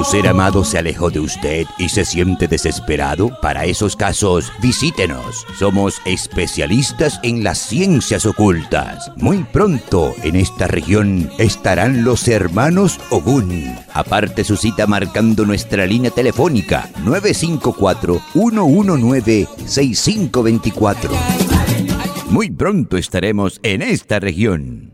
Su ser amado se alejó de usted y se siente desesperado? Para esos casos, visítenos. Somos especialistas en las ciencias ocultas. Muy pronto en esta región estarán los hermanos Ogun. Aparte su cita marcando nuestra línea telefónica 954-119-6524. Muy pronto estaremos en esta región.